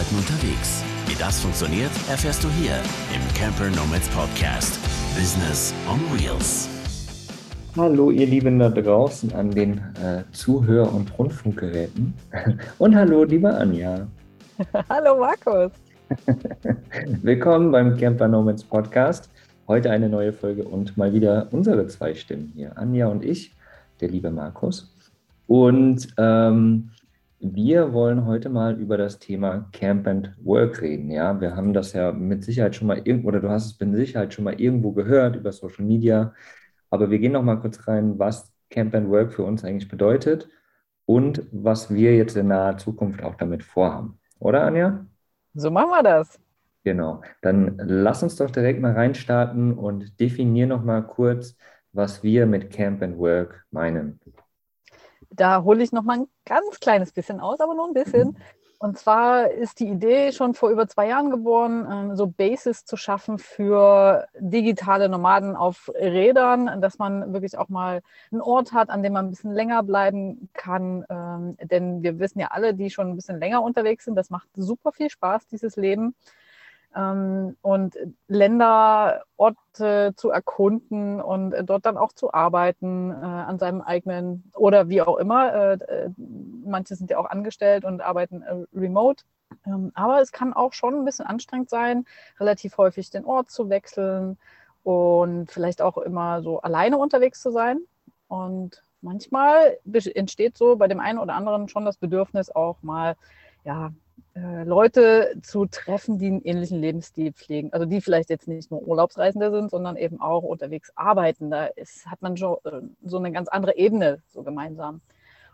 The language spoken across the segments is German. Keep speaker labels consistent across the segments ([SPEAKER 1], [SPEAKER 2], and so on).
[SPEAKER 1] Arbeiten unterwegs. Wie das funktioniert, erfährst du hier im Camper Nomads Podcast. Business on Wheels.
[SPEAKER 2] Hallo, ihr Lieben da draußen an den äh, Zuhör- und Rundfunkgeräten. Und hallo, liebe Anja.
[SPEAKER 3] hallo, Markus.
[SPEAKER 2] Willkommen beim Camper Nomads Podcast. Heute eine neue Folge und mal wieder unsere zwei Stimmen hier, Anja und ich, der liebe Markus. Und ähm, wir wollen heute mal über das Thema Camp and Work reden. Ja, wir haben das ja mit Sicherheit schon mal irgendwo, oder du hast es mit Sicherheit schon mal irgendwo gehört über Social Media. Aber wir gehen noch mal kurz rein, was Camp and Work für uns eigentlich bedeutet und was wir jetzt in naher Zukunft auch damit vorhaben. Oder, Anja?
[SPEAKER 3] So machen wir das.
[SPEAKER 2] Genau. Dann lass uns doch direkt mal reinstarten und definier noch mal kurz, was wir mit Camp and Work meinen
[SPEAKER 3] da hole ich noch mal ein ganz kleines bisschen aus, aber nur ein bisschen. Mhm. Und zwar ist die Idee schon vor über zwei Jahren geboren, ähm, so Basis zu schaffen für digitale Nomaden auf Rädern, dass man wirklich auch mal einen Ort hat, an dem man ein bisschen länger bleiben kann. Ähm, denn wir wissen ja alle, die schon ein bisschen länger unterwegs sind, das macht super viel Spaß, dieses Leben ähm, und Länder, Orte zu erkunden und dort dann auch zu arbeiten äh, an seinem eigenen oder wie auch immer. Äh, äh, manche sind ja auch angestellt und arbeiten äh, remote. Ähm, aber es kann auch schon ein bisschen anstrengend sein, relativ häufig den Ort zu wechseln und vielleicht auch immer so alleine unterwegs zu sein. Und manchmal entsteht so bei dem einen oder anderen schon das Bedürfnis, auch mal ja, äh, Leute zu treffen, die einen ähnlichen Lebensstil pflegen. Also die vielleicht jetzt nicht nur Urlaubsreisende sind, sondern eben auch unterwegs arbeiten. Da ist, hat man schon äh, so eine ganz andere Ebene so gemeinsam.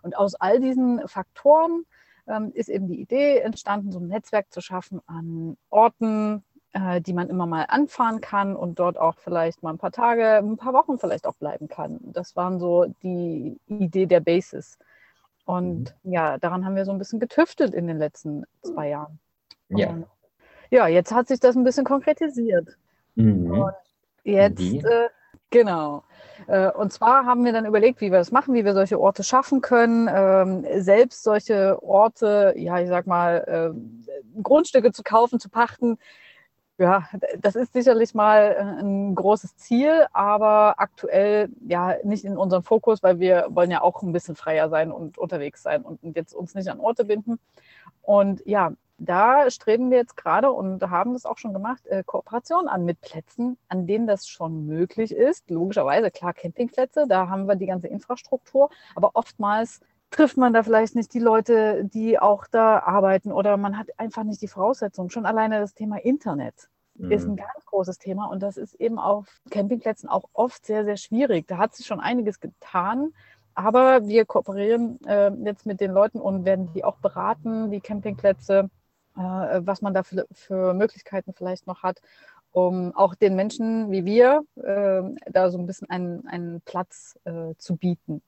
[SPEAKER 3] Und aus all diesen Faktoren ähm, ist eben die Idee entstanden, so ein Netzwerk zu schaffen an Orten, äh, die man immer mal anfahren kann und dort auch vielleicht mal ein paar Tage, ein paar Wochen vielleicht auch bleiben kann. Das waren so die Idee der Basis. Und mhm. ja, daran haben wir so ein bisschen getüftelt in den letzten zwei Jahren. Ja. Und, ja, jetzt hat sich das ein bisschen konkretisiert. Mhm. Und jetzt, äh, genau. Äh, und zwar haben wir dann überlegt, wie wir das machen, wie wir solche Orte schaffen können, ähm, selbst solche Orte, ja, ich sag mal, äh, Grundstücke zu kaufen, zu pachten, ja, das ist sicherlich mal äh, ein großes Ziel, aber aktuell ja nicht in unserem Fokus, weil wir wollen ja auch ein bisschen freier sein und unterwegs sein und jetzt uns nicht an Orte binden. Und ja, da streben wir jetzt gerade und haben das auch schon gemacht, äh, Kooperation an mit Plätzen, an denen das schon möglich ist. Logischerweise, klar, Campingplätze, da haben wir die ganze Infrastruktur, aber oftmals trifft man da vielleicht nicht die Leute, die auch da arbeiten oder man hat einfach nicht die Voraussetzungen. Schon alleine das Thema Internet mhm. ist ein ganz großes Thema und das ist eben auf Campingplätzen auch oft sehr, sehr schwierig. Da hat sich schon einiges getan. Aber wir kooperieren äh, jetzt mit den Leuten und werden die auch beraten, die Campingplätze, äh, was man da für, für, Möglichkeiten vielleicht noch hat, um auch den Menschen wie wir äh, da so ein bisschen einen, einen Platz äh, zu bieten.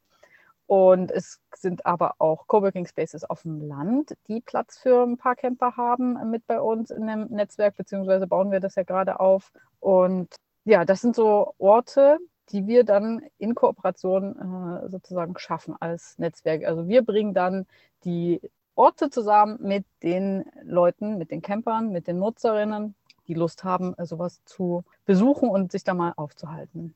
[SPEAKER 3] Und es sind aber auch Coworking Spaces auf dem Land, die Platz für ein paar Camper haben mit bei uns in dem Netzwerk, beziehungsweise bauen wir das ja gerade auf. Und ja, das sind so Orte, die wir dann in Kooperation äh, sozusagen schaffen als Netzwerk. Also wir bringen dann die Orte zusammen mit den Leuten, mit den Campern, mit den Nutzerinnen, die Lust haben, sowas zu besuchen und sich da mal aufzuhalten.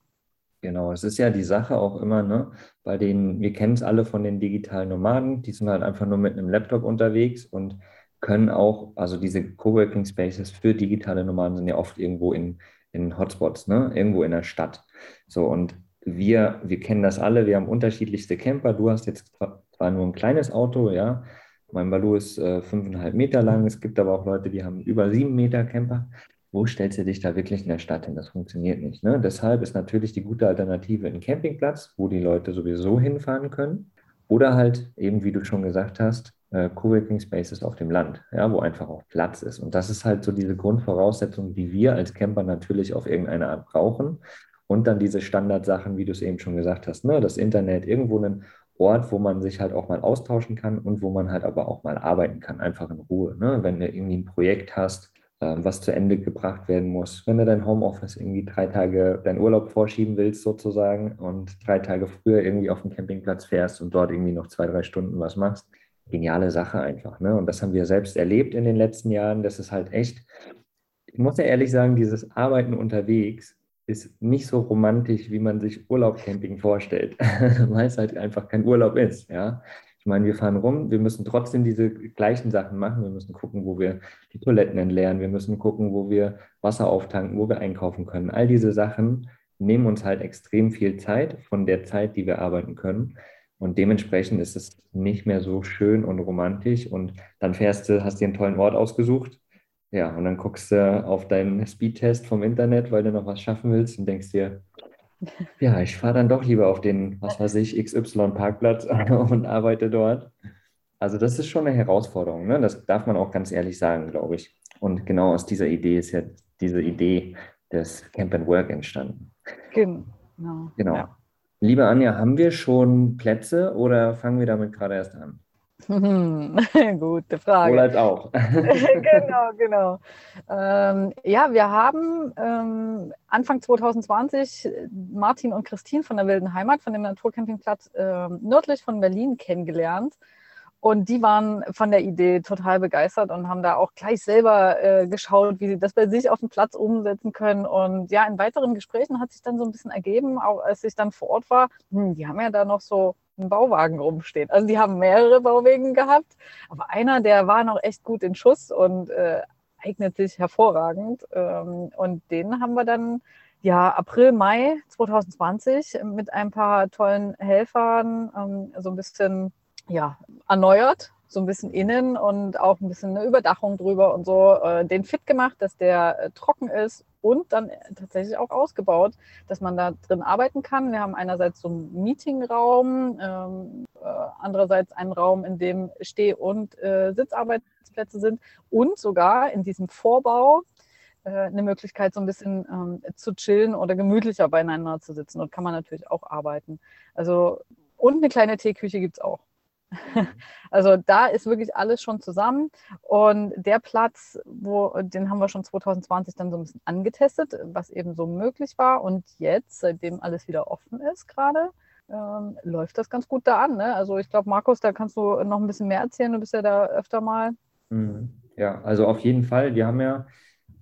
[SPEAKER 2] Genau, es ist ja die Sache auch immer, ne, bei den, wir kennen es alle von den digitalen Nomaden, die sind halt einfach nur mit einem Laptop unterwegs und können auch, also diese Coworking Spaces für digitale Nomaden sind ja oft irgendwo in, in Hotspots, ne, irgendwo in der Stadt. So, und wir, wir kennen das alle, wir haben unterschiedlichste Camper. Du hast jetzt zwar nur ein kleines Auto, ja. Mein Balu ist äh, fünfeinhalb Meter lang. Es gibt aber auch Leute, die haben über sieben Meter Camper wo stellst du dich da wirklich in der Stadt hin? Das funktioniert nicht. Ne? Deshalb ist natürlich die gute Alternative ein Campingplatz, wo die Leute sowieso hinfahren können. Oder halt eben, wie du schon gesagt hast, äh, Coworking Spaces auf dem Land, ja, wo einfach auch Platz ist. Und das ist halt so diese Grundvoraussetzung, die wir als Camper natürlich auf irgendeine Art brauchen. Und dann diese Standardsachen, wie du es eben schon gesagt hast, ne? das Internet, irgendwo einen Ort, wo man sich halt auch mal austauschen kann und wo man halt aber auch mal arbeiten kann, einfach in Ruhe. Ne? Wenn du irgendwie ein Projekt hast, was zu Ende gebracht werden muss. Wenn du dein Homeoffice irgendwie drei Tage deinen Urlaub vorschieben willst sozusagen und drei Tage früher irgendwie auf den Campingplatz fährst und dort irgendwie noch zwei, drei Stunden was machst, geniale Sache einfach. Ne? Und das haben wir selbst erlebt in den letzten Jahren. Das ist halt echt, ich muss ja ehrlich sagen, dieses Arbeiten unterwegs ist nicht so romantisch, wie man sich Urlaubcamping vorstellt, weil es halt einfach kein Urlaub ist. Ja? Ich meine, wir fahren rum, wir müssen trotzdem diese gleichen Sachen machen. Wir müssen gucken, wo wir die Toiletten entleeren. Wir müssen gucken, wo wir Wasser auftanken, wo wir einkaufen können. All diese Sachen nehmen uns halt extrem viel Zeit von der Zeit, die wir arbeiten können. Und dementsprechend ist es nicht mehr so schön und romantisch. Und dann fährst du, hast dir einen tollen Ort ausgesucht. Ja, und dann guckst du auf deinen Speedtest vom Internet, weil du noch was schaffen willst und denkst dir, ja, ich fahre dann doch lieber auf den, was weiß ich, XY-Parkplatz und arbeite dort. Also das ist schon eine Herausforderung, ne? das darf man auch ganz ehrlich sagen, glaube ich. Und genau aus dieser Idee ist ja diese Idee des Camp and Work entstanden.
[SPEAKER 3] Genau.
[SPEAKER 2] Genau. Ja. Liebe Anja, haben wir schon Plätze oder fangen wir damit gerade erst an?
[SPEAKER 3] Gute Frage.
[SPEAKER 2] Oder als auch.
[SPEAKER 3] genau, genau. Ähm, ja, wir haben ähm, Anfang 2020 Martin und Christine von der Wilden Heimat, von dem Naturcampingplatz äh, nördlich von Berlin kennengelernt. Und die waren von der Idee total begeistert und haben da auch gleich selber äh, geschaut, wie sie das bei sich auf dem Platz umsetzen können. Und ja, in weiteren Gesprächen hat sich dann so ein bisschen ergeben, auch als ich dann vor Ort war, hm, die haben ja da noch so einen Bauwagen rumstehen. Also die haben mehrere Bauwegen gehabt, aber einer, der war noch echt gut in Schuss und äh, eignet sich hervorragend. Ähm, und den haben wir dann ja, April, Mai 2020 mit ein paar tollen Helfern ähm, so ein bisschen ja, erneuert, so ein bisschen innen und auch ein bisschen eine Überdachung drüber und so, äh, den fit gemacht, dass der äh, trocken ist und dann tatsächlich auch ausgebaut, dass man da drin arbeiten kann. Wir haben einerseits so einen Meetingraum, ähm, äh, andererseits einen Raum, in dem Steh- und äh, Sitzarbeitsplätze sind und sogar in diesem Vorbau äh, eine Möglichkeit, so ein bisschen ähm, zu chillen oder gemütlicher beieinander zu sitzen. Und kann man natürlich auch arbeiten. Also, und eine kleine Teeküche gibt es auch. Also da ist wirklich alles schon zusammen. Und der Platz, wo, den haben wir schon 2020 dann so ein bisschen angetestet, was eben so möglich war. Und jetzt, seitdem alles wieder offen ist gerade, ähm, läuft das ganz gut da an. Ne? Also ich glaube, Markus, da kannst du noch ein bisschen mehr erzählen. Du bist ja da öfter mal.
[SPEAKER 2] Mhm. Ja, also auf jeden Fall. Wir haben ja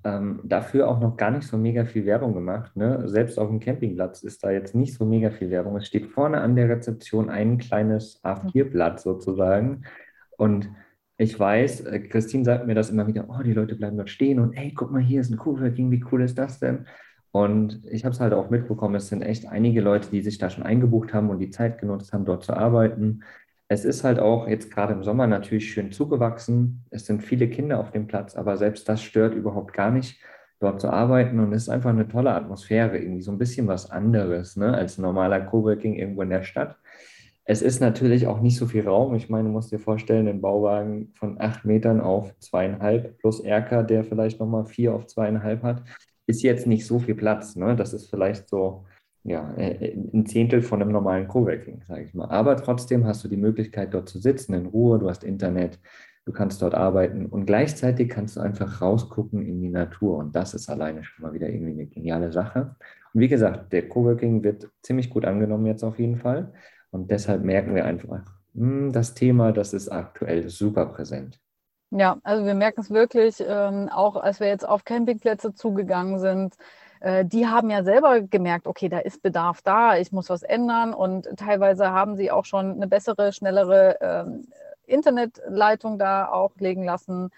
[SPEAKER 2] ähm, dafür auch noch gar nicht so mega viel Werbung gemacht. Ne? Selbst auf dem Campingplatz ist da jetzt nicht so mega viel Werbung. Es steht vorne an der Rezeption ein kleines A4-Blatt sozusagen. Und ich weiß, äh, Christine sagt mir das immer wieder, oh, die Leute bleiben dort stehen und hey, guck mal, hier ist ein Coworking, wie cool ist das denn? Und ich habe es halt auch mitbekommen, es sind echt einige Leute, die sich da schon eingebucht haben und die Zeit genutzt haben, dort zu arbeiten. Es ist halt auch jetzt gerade im Sommer natürlich schön zugewachsen. Es sind viele Kinder auf dem Platz, aber selbst das stört überhaupt gar nicht, dort zu arbeiten. Und es ist einfach eine tolle Atmosphäre, irgendwie so ein bisschen was anderes ne, als normaler Coworking irgendwo in der Stadt. Es ist natürlich auch nicht so viel Raum. Ich meine, du musst dir vorstellen, ein Bauwagen von acht Metern auf zweieinhalb plus Erker, der vielleicht nochmal vier auf zweieinhalb hat, ist jetzt nicht so viel Platz. Ne? Das ist vielleicht so ja, äh, ein Zehntel von einem normalen Coworking, sage ich mal. Aber trotzdem hast du die Möglichkeit, dort zu sitzen in Ruhe, du hast Internet, du kannst dort arbeiten und gleichzeitig kannst du einfach rausgucken in die Natur und das ist alleine schon mal wieder irgendwie eine geniale Sache. Und wie gesagt, der Coworking wird ziemlich gut angenommen jetzt auf jeden Fall und deshalb merken wir einfach, hm, das Thema, das ist aktuell super präsent.
[SPEAKER 3] Ja, also wir merken es wirklich, ähm, auch als wir jetzt auf Campingplätze zugegangen sind, äh, die haben ja selber gemerkt, okay, da ist Bedarf da, ich muss was ändern und teilweise haben sie auch schon eine bessere, schnellere ähm, Internetleitung da auch legen lassen.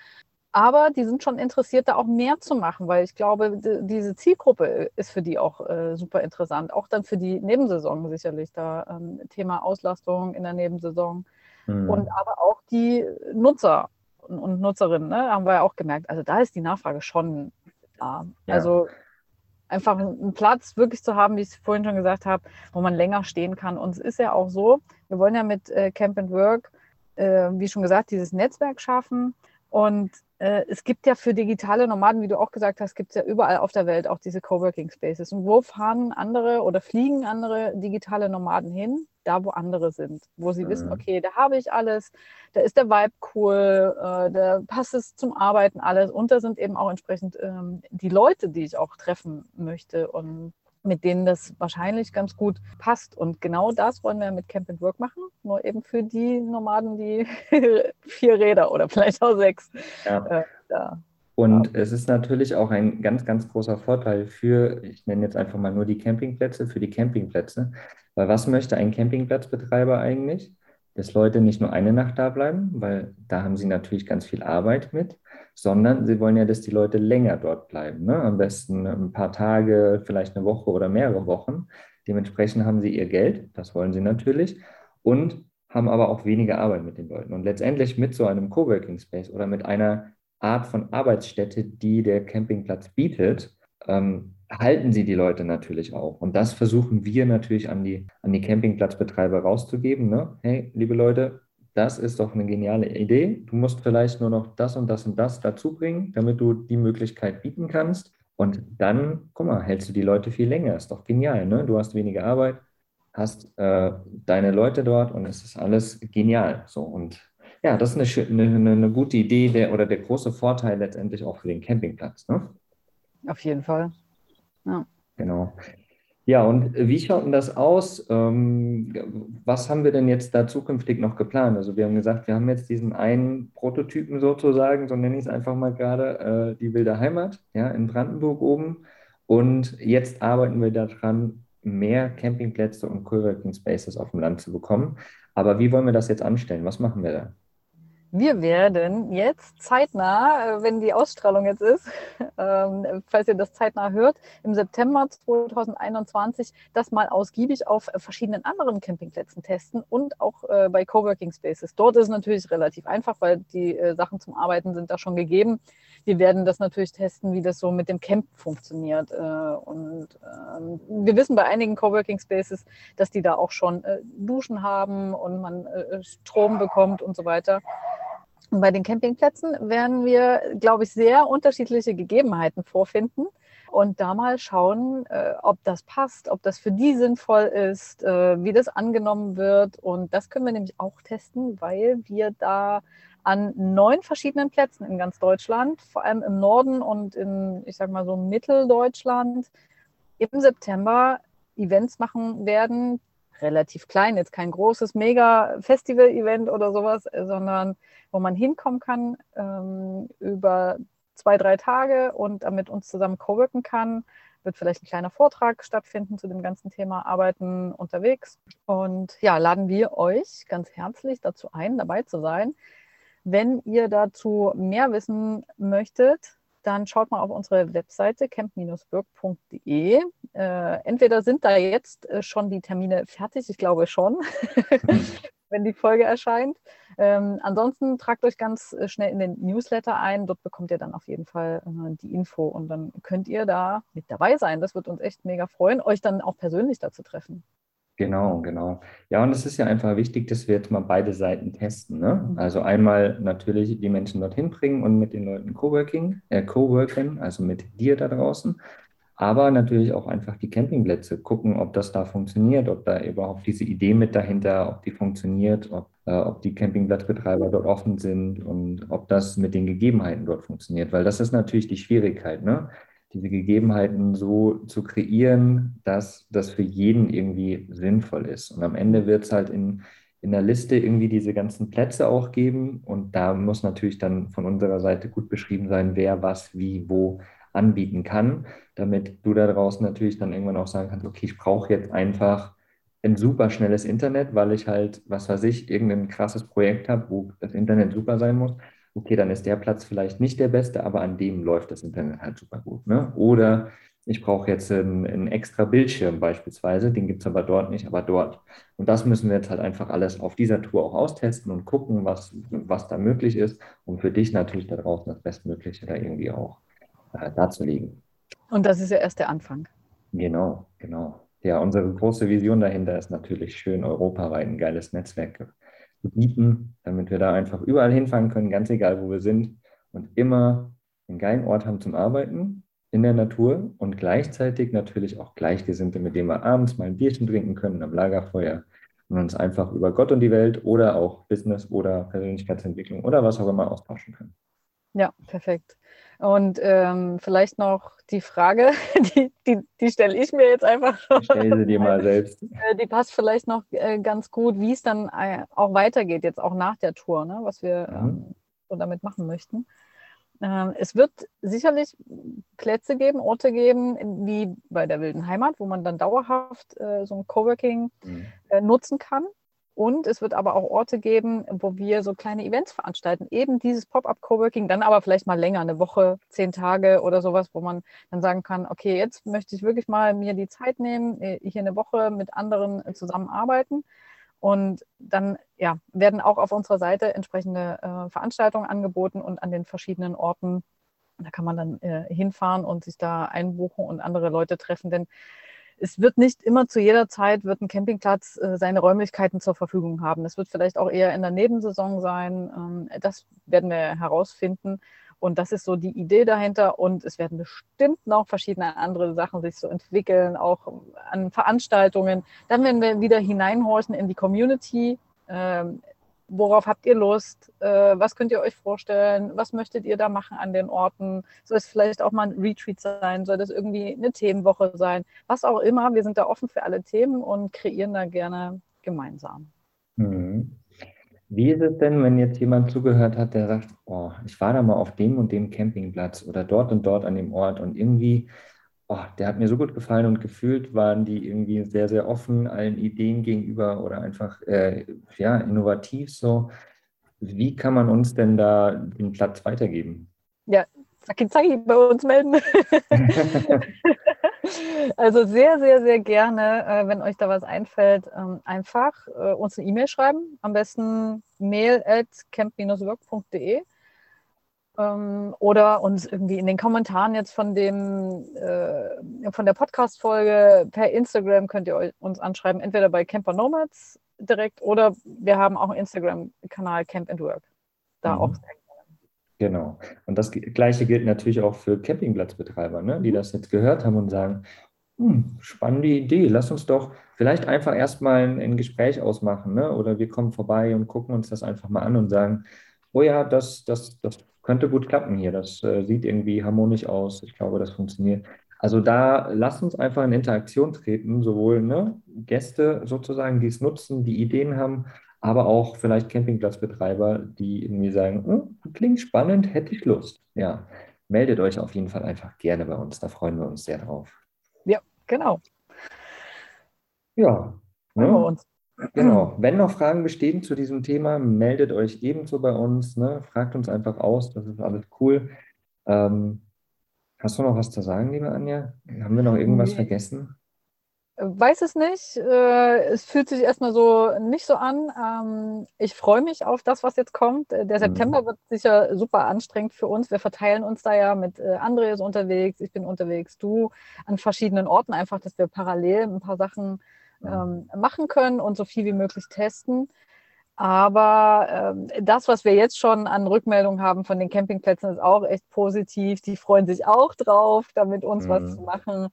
[SPEAKER 3] Aber die sind schon interessiert, da auch mehr zu machen, weil ich glaube, diese Zielgruppe ist für die auch äh, super interessant. Auch dann für die Nebensaison sicherlich. Da ähm, Thema Auslastung in der Nebensaison. Mhm. Und aber auch die Nutzer und, und Nutzerinnen, ne, haben wir ja auch gemerkt. Also da ist die Nachfrage schon da. Ja. Also einfach einen Platz wirklich zu haben, wie ich es vorhin schon gesagt habe, wo man länger stehen kann. Und es ist ja auch so, wir wollen ja mit äh, Camp and Work, äh, wie schon gesagt, dieses Netzwerk schaffen. Und äh, es gibt ja für digitale Nomaden, wie du auch gesagt hast, gibt es ja überall auf der Welt auch diese Coworking Spaces. Und wo fahren andere oder fliegen andere digitale Nomaden hin? Da, wo andere sind, wo sie mhm. wissen, okay, da habe ich alles, da ist der Vibe cool, äh, da passt es zum Arbeiten alles und da sind eben auch entsprechend ähm, die Leute, die ich auch treffen möchte. Und mit denen das wahrscheinlich ganz gut passt. Und genau das wollen wir mit Camp and Work machen, nur eben für die Nomaden, die vier Räder oder vielleicht auch sechs. Ja. Äh,
[SPEAKER 2] da und es ist natürlich auch ein ganz, ganz großer Vorteil für, ich nenne jetzt einfach mal nur die Campingplätze, für die Campingplätze. Weil was möchte ein Campingplatzbetreiber eigentlich? Dass Leute nicht nur eine Nacht da bleiben, weil da haben sie natürlich ganz viel Arbeit mit, sondern sie wollen ja, dass die Leute länger dort bleiben. Ne? Am besten ein paar Tage, vielleicht eine Woche oder mehrere Wochen. Dementsprechend haben sie ihr Geld, das wollen sie natürlich, und haben aber auch weniger Arbeit mit den Leuten. Und letztendlich mit so einem Coworking Space oder mit einer Art von Arbeitsstätte, die der Campingplatz bietet, ähm, halten sie die Leute natürlich auch. Und das versuchen wir natürlich an die, an die Campingplatzbetreiber rauszugeben. Ne? Hey, liebe Leute, das ist doch eine geniale Idee. Du musst vielleicht nur noch das und das und das dazu bringen, damit du die Möglichkeit bieten kannst. Und dann, guck mal, hältst du die Leute viel länger. Ist doch genial. Ne? Du hast weniger Arbeit, hast äh, deine Leute dort und es ist alles genial. So und ja, das ist eine, eine, eine gute Idee der, oder der große Vorteil letztendlich auch für den Campingplatz. Ne?
[SPEAKER 3] Auf jeden Fall.
[SPEAKER 2] Ja. Genau. Ja, und wie schaut denn das aus? Ähm, was haben wir denn jetzt da zukünftig noch geplant? Also wir haben gesagt, wir haben jetzt diesen einen Prototypen sozusagen, so nenne ich es einfach mal gerade, äh, die wilde Heimat, ja, in Brandenburg oben. Und jetzt arbeiten wir daran, mehr Campingplätze und Coworking Spaces auf dem Land zu bekommen. Aber wie wollen wir das jetzt anstellen? Was machen wir da?
[SPEAKER 3] Wir werden jetzt zeitnah, äh, wenn die Ausstrahlung jetzt ist, ähm, falls ihr das zeitnah hört, im September 2021 das mal ausgiebig auf verschiedenen anderen Campingplätzen testen und auch äh, bei Coworking Spaces. Dort ist es natürlich relativ einfach, weil die äh, Sachen zum Arbeiten sind da schon gegeben. Wir werden das natürlich testen, wie das so mit dem Camp funktioniert. Und ähm, wir wissen bei einigen Coworking Spaces, dass die da auch schon Duschen haben und man Strom bekommt und so weiter. Bei den Campingplätzen werden wir, glaube ich, sehr unterschiedliche Gegebenheiten vorfinden und da mal schauen, äh, ob das passt, ob das für die sinnvoll ist, äh, wie das angenommen wird. Und das können wir nämlich auch testen, weil wir da an neun verschiedenen Plätzen in ganz Deutschland, vor allem im Norden und in, ich sag mal so Mitteldeutschland, im September Events machen werden. Relativ klein, jetzt kein großes Mega-Festival-Event oder sowas, sondern wo man hinkommen kann ähm, über zwei, drei Tage und damit uns zusammen coworken kann. Wird vielleicht ein kleiner Vortrag stattfinden zu dem ganzen Thema Arbeiten unterwegs. Und ja, laden wir euch ganz herzlich dazu ein, dabei zu sein. Wenn ihr dazu mehr wissen möchtet, dann schaut mal auf unsere Webseite camp-burg.de. Äh, entweder sind da jetzt äh, schon die Termine fertig, ich glaube schon, wenn die Folge erscheint. Ähm, ansonsten tragt euch ganz äh, schnell in den Newsletter ein. Dort bekommt ihr dann auf jeden Fall äh, die Info und dann könnt ihr da mit dabei sein. Das wird uns echt mega freuen, euch dann auch persönlich da zu treffen.
[SPEAKER 2] Genau, genau. Ja, und es ist ja einfach wichtig, dass wir jetzt mal beide Seiten testen. Ne? Mhm. Also einmal natürlich die Menschen dorthin bringen und mit den Leuten Coworking, äh, Coworken, also mit dir da draußen aber natürlich auch einfach die Campingplätze gucken, ob das da funktioniert, ob da überhaupt diese Idee mit dahinter, ob die funktioniert, ob, äh, ob die Campingplatzbetreiber dort offen sind und ob das mit den Gegebenheiten dort funktioniert, weil das ist natürlich die Schwierigkeit, ne? Diese Gegebenheiten so zu kreieren, dass das für jeden irgendwie sinnvoll ist. Und am Ende wird es halt in, in der Liste irgendwie diese ganzen Plätze auch geben und da muss natürlich dann von unserer Seite gut beschrieben sein, wer was, wie, wo anbieten kann, damit du da draußen natürlich dann irgendwann auch sagen kannst, okay, ich brauche jetzt einfach ein super schnelles Internet, weil ich halt, was weiß ich, irgendein krasses Projekt habe, wo das Internet super sein muss. Okay, dann ist der Platz vielleicht nicht der beste, aber an dem läuft das Internet halt super gut. Ne? Oder ich brauche jetzt einen, einen, extra Bildschirm beispielsweise, den gibt es aber dort nicht, aber dort. Und das müssen wir jetzt halt einfach alles auf dieser Tour auch austesten und gucken, was, was da möglich ist, um für dich natürlich da draußen das Bestmögliche da irgendwie auch äh, darzulegen.
[SPEAKER 3] Und das ist ja erst der Anfang.
[SPEAKER 2] Genau, genau. Ja, unsere große Vision dahinter ist natürlich schön europaweit ein geiles Netzwerk zu bieten, damit wir da einfach überall hinfahren können, ganz egal, wo wir sind und immer einen geilen Ort haben zum Arbeiten in der Natur und gleichzeitig natürlich auch Gleichgesinnte, mit denen wir abends mal ein Bierchen trinken können am Lagerfeuer und uns einfach über Gott und die Welt oder auch Business oder Persönlichkeitsentwicklung oder was auch immer austauschen können.
[SPEAKER 3] Ja, perfekt. Und ähm, vielleicht noch die Frage, die, die, die stelle ich mir jetzt einfach.
[SPEAKER 2] Stell sie dir mal selbst.
[SPEAKER 3] Äh, die passt vielleicht noch äh, ganz gut, wie es dann äh, auch weitergeht, jetzt auch nach der Tour, ne? was wir mhm. ähm, so damit machen möchten. Ähm, es wird sicherlich Plätze geben, Orte geben, wie bei der Wilden Heimat, wo man dann dauerhaft äh, so ein Coworking mhm. äh, nutzen kann. Und es wird aber auch Orte geben, wo wir so kleine Events veranstalten. Eben dieses Pop-up-Coworking, dann aber vielleicht mal länger, eine Woche, zehn Tage oder sowas, wo man dann sagen kann, okay, jetzt möchte ich wirklich mal mir die Zeit nehmen, äh, hier eine Woche mit anderen äh, zusammenarbeiten. Und dann ja, werden auch auf unserer Seite entsprechende äh, Veranstaltungen angeboten und an den verschiedenen Orten. Da kann man dann äh, hinfahren und sich da einbuchen und andere Leute treffen. Denn es wird nicht immer zu jeder Zeit wird ein Campingplatz äh, seine Räumlichkeiten zur Verfügung haben. Es wird vielleicht auch eher in der Nebensaison sein. Ähm, das werden wir herausfinden. Und das ist so die Idee dahinter. Und es werden bestimmt noch verschiedene andere Sachen sich so entwickeln, auch an Veranstaltungen. Dann werden wir wieder hineinhorchen in die Community. Ähm, worauf habt ihr Lust? Äh, was könnt ihr euch vorstellen? Was möchtet ihr da machen an den Orten? Soll es vielleicht auch mal ein Retreat sein? Soll das irgendwie eine Themenwoche sein? Was auch immer. Wir sind da offen für alle Themen und kreieren da gerne gemeinsam.
[SPEAKER 2] Mhm. Wie ist es denn, wenn jetzt jemand zugehört hat, der sagt, oh, ich war da mal auf dem und dem Campingplatz oder dort und dort an dem Ort und irgendwie oh, der hat mir so gut gefallen und gefühlt waren die irgendwie sehr, sehr offen allen Ideen gegenüber oder einfach äh, ja, innovativ so. Wie kann man uns denn da den Platz weitergeben?
[SPEAKER 3] Ja, zacki zacki bei uns melden. also sehr, sehr, sehr gerne, äh, wenn euch da was einfällt, ähm, einfach äh, uns eine E-Mail schreiben. Am besten mail at camp-work.de ähm, oder uns irgendwie in den Kommentaren jetzt von dem äh, von der Podcast-Folge per Instagram könnt ihr uns anschreiben, entweder bei Camper Nomads direkt oder wir haben auch einen Instagram-Kanal Camp and Work. Da mhm. auch
[SPEAKER 2] Genau. Und das Gleiche gilt natürlich auch für Campingplatzbetreiber, ne, die mhm. das jetzt gehört haben und sagen, hm, spannende Idee, lass uns doch vielleicht einfach erstmal ein, ein Gespräch ausmachen, ne? oder wir kommen vorbei und gucken uns das einfach mal an und sagen, oh ja, das, das, das könnte gut klappen hier. Das äh, sieht irgendwie harmonisch aus. Ich glaube, das funktioniert. Also da lasst uns einfach in Interaktion treten, sowohl ne, Gäste sozusagen, die es nutzen, die Ideen haben, aber auch vielleicht Campingplatzbetreiber, die irgendwie sagen, hm, klingt spannend, hätte ich Lust. Ja, meldet euch auf jeden Fall einfach gerne bei uns. Da freuen wir uns sehr drauf.
[SPEAKER 3] Ja, genau.
[SPEAKER 2] Ja, ne? wir uns. Genau. Wenn noch Fragen bestehen zu diesem Thema, meldet euch ebenso bei uns. Ne? Fragt uns einfach aus, das ist alles cool. Ähm, hast du noch was zu sagen, liebe Anja? Haben wir noch irgendwas nee. vergessen?
[SPEAKER 3] Weiß es nicht. Äh, es fühlt sich erstmal so nicht so an. Ähm, ich freue mich auf das, was jetzt kommt. Der mhm. September wird sicher super anstrengend für uns. Wir verteilen uns da ja mit äh, André ist unterwegs, ich bin unterwegs, du an verschiedenen Orten, einfach, dass wir parallel ein paar Sachen ähm, machen können und so viel wie möglich testen. Aber ähm, das, was wir jetzt schon an Rückmeldungen haben von den Campingplätzen, ist auch echt positiv. Die freuen sich auch drauf, damit uns mhm. was zu machen.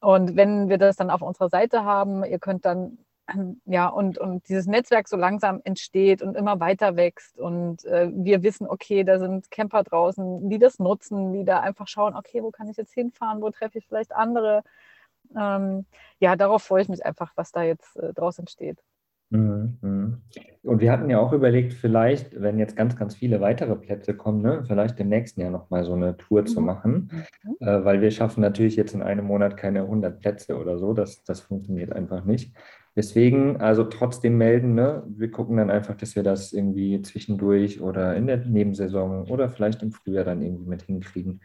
[SPEAKER 3] Und wenn wir das dann auf unserer Seite haben, ihr könnt dann, ja, und, und dieses Netzwerk so langsam entsteht und immer weiter wächst. Und äh, wir wissen, okay, da sind Camper draußen, die das nutzen, die da einfach schauen, okay, wo kann ich jetzt hinfahren, wo treffe ich vielleicht andere ähm, ja, darauf freue ich mich einfach, was da jetzt äh, draus entsteht.
[SPEAKER 2] Mhm, mhm. Und wir hatten ja auch überlegt, vielleicht, wenn jetzt ganz, ganz viele weitere Plätze kommen, ne, vielleicht im nächsten Jahr nochmal so eine Tour mhm. zu machen, mhm. äh, weil wir schaffen natürlich jetzt in einem Monat keine 100 Plätze oder so, das, das funktioniert einfach nicht. Deswegen, also trotzdem melden, ne? wir gucken dann einfach, dass wir das irgendwie zwischendurch oder in der Nebensaison oder vielleicht im Frühjahr dann irgendwie mit hinkriegen,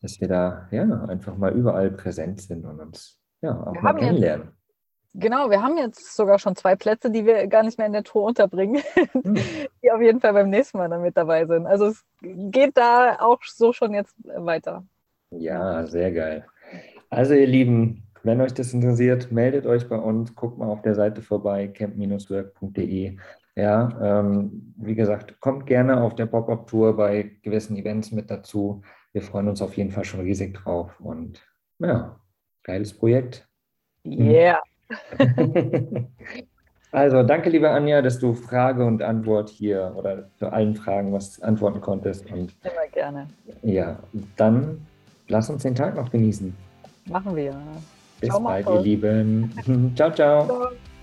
[SPEAKER 2] dass wir da ja einfach mal überall präsent sind und uns ja, auch wir mal kennenlernen. Jetzt,
[SPEAKER 3] genau, wir haben jetzt sogar schon zwei Plätze, die wir gar nicht mehr in der Tour unterbringen, hm. die auf jeden Fall beim nächsten Mal dann mit dabei sind. Also es geht da auch so schon jetzt weiter.
[SPEAKER 2] Ja, sehr geil. Also ihr Lieben, wenn euch das interessiert, meldet euch bei uns, guckt mal auf der Seite vorbei, camp-work.de. Ja, ähm, wie gesagt, kommt gerne auf der Pop-Up-Tour bei gewissen Events mit dazu. Wir freuen uns auf jeden Fall schon riesig drauf und ja, Geiles Projekt.
[SPEAKER 3] Yeah.
[SPEAKER 2] also, danke, liebe Anja, dass du Frage und Antwort hier oder zu allen Fragen was antworten konntest. Und
[SPEAKER 3] Immer gerne.
[SPEAKER 2] Ja, dann lass uns den Tag noch genießen.
[SPEAKER 3] Machen wir.
[SPEAKER 2] Bis ciao, bald, ihr Lieben. ciao, ciao. ciao.